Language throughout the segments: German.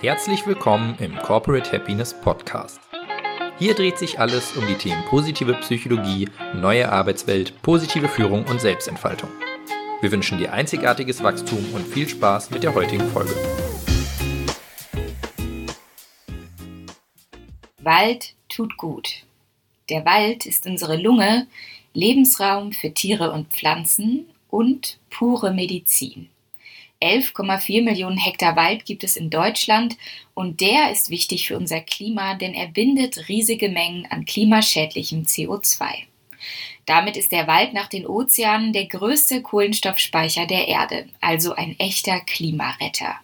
Herzlich willkommen im Corporate Happiness Podcast. Hier dreht sich alles um die Themen positive Psychologie, neue Arbeitswelt, positive Führung und Selbstentfaltung. Wir wünschen dir einzigartiges Wachstum und viel Spaß mit der heutigen Folge. Wald tut gut. Der Wald ist unsere Lunge, Lebensraum für Tiere und Pflanzen und pure Medizin. 11,4 Millionen Hektar Wald gibt es in Deutschland und der ist wichtig für unser Klima, denn er bindet riesige Mengen an klimaschädlichem CO2. Damit ist der Wald nach den Ozeanen der größte Kohlenstoffspeicher der Erde, also ein echter Klimaretter.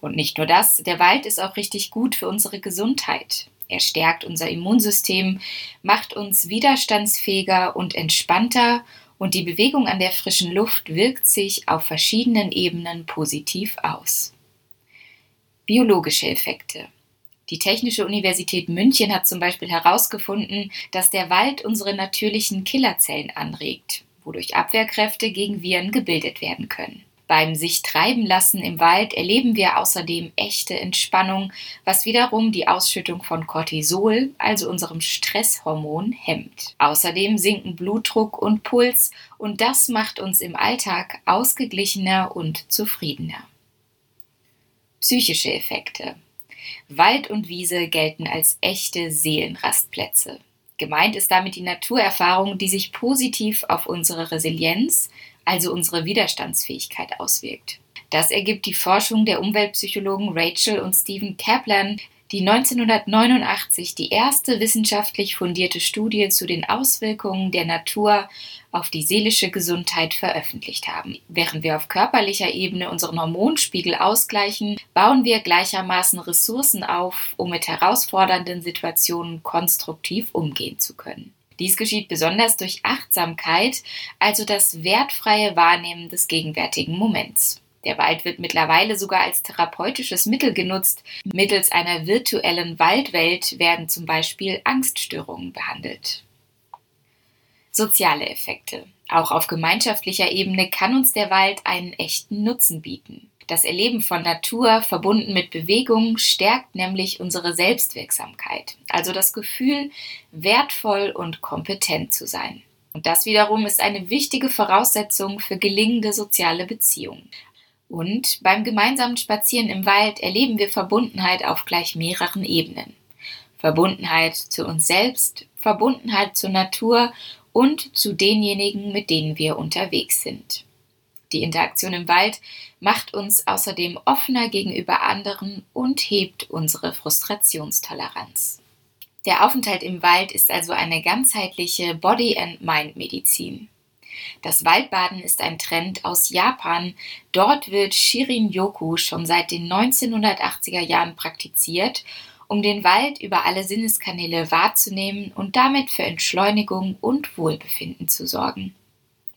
Und nicht nur das, der Wald ist auch richtig gut für unsere Gesundheit. Er stärkt unser Immunsystem, macht uns widerstandsfähiger und entspannter und die Bewegung an der frischen Luft wirkt sich auf verschiedenen Ebenen positiv aus. Biologische Effekte. Die Technische Universität München hat zum Beispiel herausgefunden, dass der Wald unsere natürlichen Killerzellen anregt, wodurch Abwehrkräfte gegen Viren gebildet werden können. Beim sich treiben lassen im Wald erleben wir außerdem echte Entspannung, was wiederum die Ausschüttung von Cortisol, also unserem Stresshormon, hemmt. Außerdem sinken Blutdruck und Puls und das macht uns im Alltag ausgeglichener und zufriedener. Psychische Effekte. Wald und Wiese gelten als echte Seelenrastplätze. Gemeint ist damit die Naturerfahrung, die sich positiv auf unsere Resilienz, also unsere Widerstandsfähigkeit auswirkt. Das ergibt die Forschung der Umweltpsychologen Rachel und Stephen Kaplan, die 1989 die erste wissenschaftlich fundierte Studie zu den Auswirkungen der Natur auf die seelische Gesundheit veröffentlicht haben. Während wir auf körperlicher Ebene unseren Hormonspiegel ausgleichen, bauen wir gleichermaßen Ressourcen auf, um mit herausfordernden Situationen konstruktiv umgehen zu können. Dies geschieht besonders durch Achtsamkeit, also das wertfreie Wahrnehmen des gegenwärtigen Moments. Der Wald wird mittlerweile sogar als therapeutisches Mittel genutzt. Mittels einer virtuellen Waldwelt werden zum Beispiel Angststörungen behandelt. Soziale Effekte. Auch auf gemeinschaftlicher Ebene kann uns der Wald einen echten Nutzen bieten. Das Erleben von Natur verbunden mit Bewegung stärkt nämlich unsere Selbstwirksamkeit, also das Gefühl, wertvoll und kompetent zu sein. Und das wiederum ist eine wichtige Voraussetzung für gelingende soziale Beziehungen. Und beim gemeinsamen Spazieren im Wald erleben wir Verbundenheit auf gleich mehreren Ebenen. Verbundenheit zu uns selbst, Verbundenheit zur Natur und zu denjenigen, mit denen wir unterwegs sind. Die Interaktion im Wald macht uns außerdem offener gegenüber anderen und hebt unsere Frustrationstoleranz. Der Aufenthalt im Wald ist also eine ganzheitliche Body-and-Mind-Medizin. Das Waldbaden ist ein Trend aus Japan. Dort wird Shirin-Yoku schon seit den 1980er Jahren praktiziert, um den Wald über alle Sinneskanäle wahrzunehmen und damit für Entschleunigung und Wohlbefinden zu sorgen.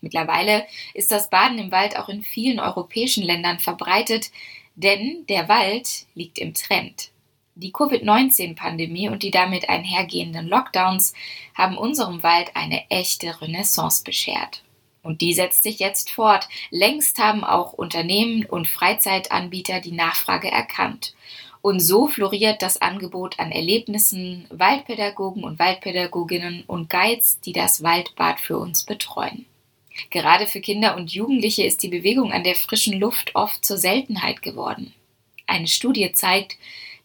Mittlerweile ist das Baden im Wald auch in vielen europäischen Ländern verbreitet, denn der Wald liegt im Trend. Die Covid-19-Pandemie und die damit einhergehenden Lockdowns haben unserem Wald eine echte Renaissance beschert. Und die setzt sich jetzt fort. Längst haben auch Unternehmen und Freizeitanbieter die Nachfrage erkannt. Und so floriert das Angebot an Erlebnissen, Waldpädagogen und Waldpädagoginnen und Guides, die das Waldbad für uns betreuen. Gerade für Kinder und Jugendliche ist die Bewegung an der frischen Luft oft zur Seltenheit geworden. Eine Studie zeigt,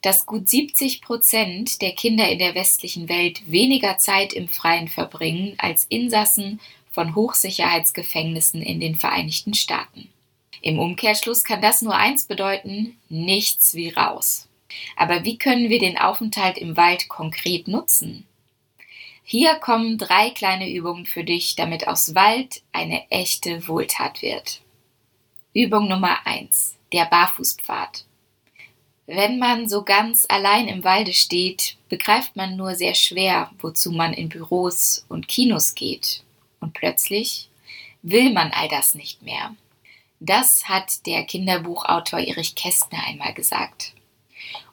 dass gut 70 Prozent der Kinder in der westlichen Welt weniger Zeit im Freien verbringen als Insassen von Hochsicherheitsgefängnissen in den Vereinigten Staaten. Im Umkehrschluss kann das nur eins bedeuten, nichts wie raus. Aber wie können wir den Aufenthalt im Wald konkret nutzen? Hier kommen drei kleine Übungen für dich, damit aus Wald eine echte Wohltat wird. Übung Nummer eins: Der Barfußpfad. Wenn man so ganz allein im Walde steht, begreift man nur sehr schwer, wozu man in Büros und Kinos geht. Und plötzlich will man all das nicht mehr. Das hat der Kinderbuchautor Erich Kästner einmal gesagt.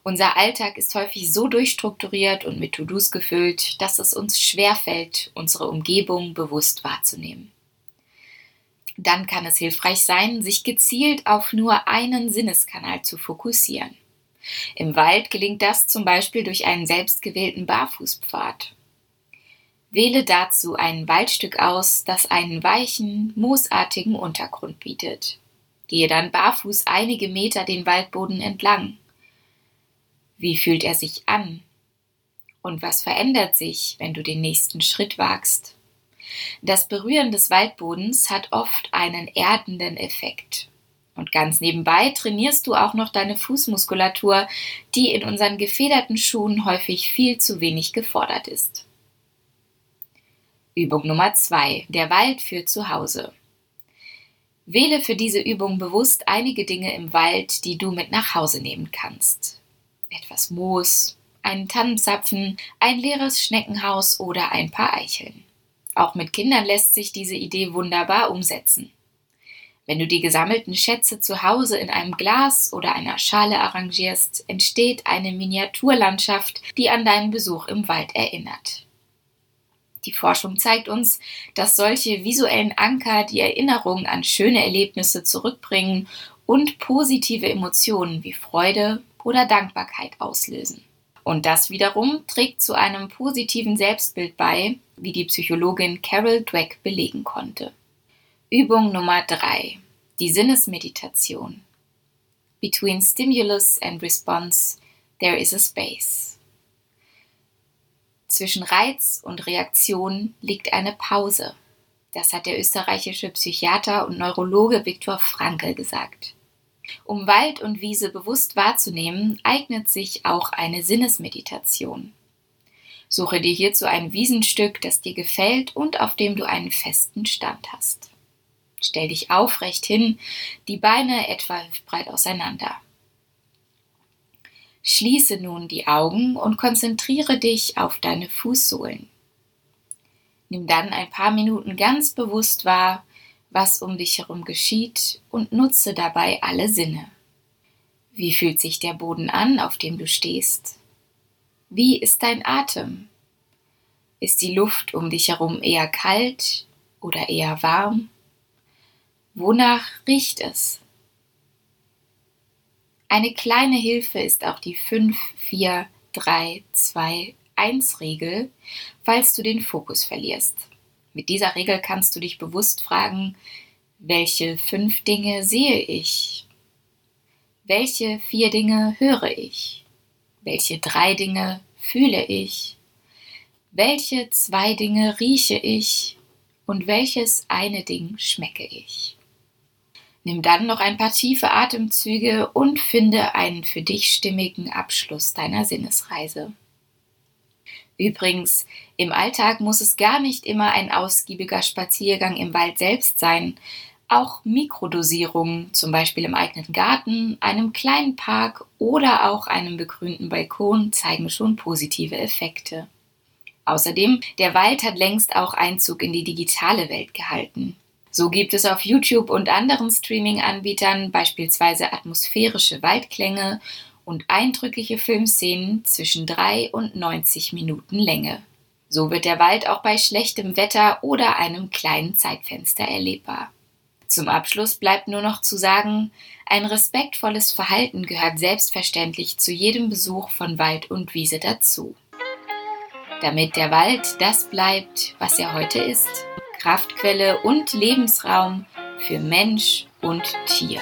Unser Alltag ist häufig so durchstrukturiert und mit To-Dos gefüllt, dass es uns schwerfällt, unsere Umgebung bewusst wahrzunehmen. Dann kann es hilfreich sein, sich gezielt auf nur einen Sinneskanal zu fokussieren. Im Wald gelingt das zum Beispiel durch einen selbstgewählten Barfußpfad. Wähle dazu ein Waldstück aus, das einen weichen, moosartigen Untergrund bietet. Gehe dann barfuß einige Meter den Waldboden entlang. Wie fühlt er sich an? Und was verändert sich, wenn du den nächsten Schritt wagst? Das Berühren des Waldbodens hat oft einen erdenden Effekt. Und ganz nebenbei trainierst du auch noch deine Fußmuskulatur, die in unseren gefederten Schuhen häufig viel zu wenig gefordert ist. Übung Nummer zwei: Der Wald für zu Hause. Wähle für diese Übung bewusst einige Dinge im Wald, die du mit nach Hause nehmen kannst. Etwas Moos, einen Tannenzapfen, ein leeres Schneckenhaus oder ein paar Eicheln. Auch mit Kindern lässt sich diese Idee wunderbar umsetzen. Wenn du die gesammelten Schätze zu Hause in einem Glas oder einer Schale arrangierst, entsteht eine Miniaturlandschaft, die an deinen Besuch im Wald erinnert. Die Forschung zeigt uns, dass solche visuellen Anker die Erinnerung an schöne Erlebnisse zurückbringen und positive Emotionen wie Freude oder Dankbarkeit auslösen. Und das wiederum trägt zu einem positiven Selbstbild bei, wie die Psychologin Carol Dweck belegen konnte. Übung Nummer 3. Die Sinnesmeditation. Between stimulus and response there is a space. Zwischen Reiz und Reaktion liegt eine Pause. Das hat der österreichische Psychiater und Neurologe Viktor Frankl gesagt. Um Wald und Wiese bewusst wahrzunehmen, eignet sich auch eine Sinnesmeditation. Suche dir hierzu ein Wiesenstück, das dir gefällt und auf dem du einen festen Stand hast. Stell dich aufrecht hin, die Beine etwa hüftbreit auseinander. Schließe nun die Augen und konzentriere dich auf deine Fußsohlen. Nimm dann ein paar Minuten ganz bewusst wahr, was um dich herum geschieht und nutze dabei alle Sinne. Wie fühlt sich der Boden an, auf dem du stehst? Wie ist dein Atem? Ist die Luft um dich herum eher kalt oder eher warm? Wonach riecht es? Eine kleine Hilfe ist auch die 5, 4, 3, 2, 1 Regel, falls du den Fokus verlierst. Mit dieser Regel kannst du dich bewusst fragen, welche fünf Dinge sehe ich? Welche vier Dinge höre ich? Welche drei Dinge fühle ich? Welche zwei Dinge rieche ich? Und welches eine Ding schmecke ich? Nimm dann noch ein paar tiefe Atemzüge und finde einen für dich stimmigen Abschluss deiner Sinnesreise. Übrigens, im Alltag muss es gar nicht immer ein ausgiebiger Spaziergang im Wald selbst sein. Auch Mikrodosierungen, zum Beispiel im eigenen Garten, einem kleinen Park oder auch einem begrünten Balkon, zeigen schon positive Effekte. Außerdem, der Wald hat längst auch Einzug in die digitale Welt gehalten. So gibt es auf YouTube und anderen Streaming-Anbietern beispielsweise atmosphärische Waldklänge und eindrückliche Filmszenen zwischen 3 und 90 Minuten Länge. So wird der Wald auch bei schlechtem Wetter oder einem kleinen Zeitfenster erlebbar. Zum Abschluss bleibt nur noch zu sagen, ein respektvolles Verhalten gehört selbstverständlich zu jedem Besuch von Wald und Wiese dazu. Damit der Wald das bleibt, was er heute ist, Kraftquelle und Lebensraum für Mensch und Tier.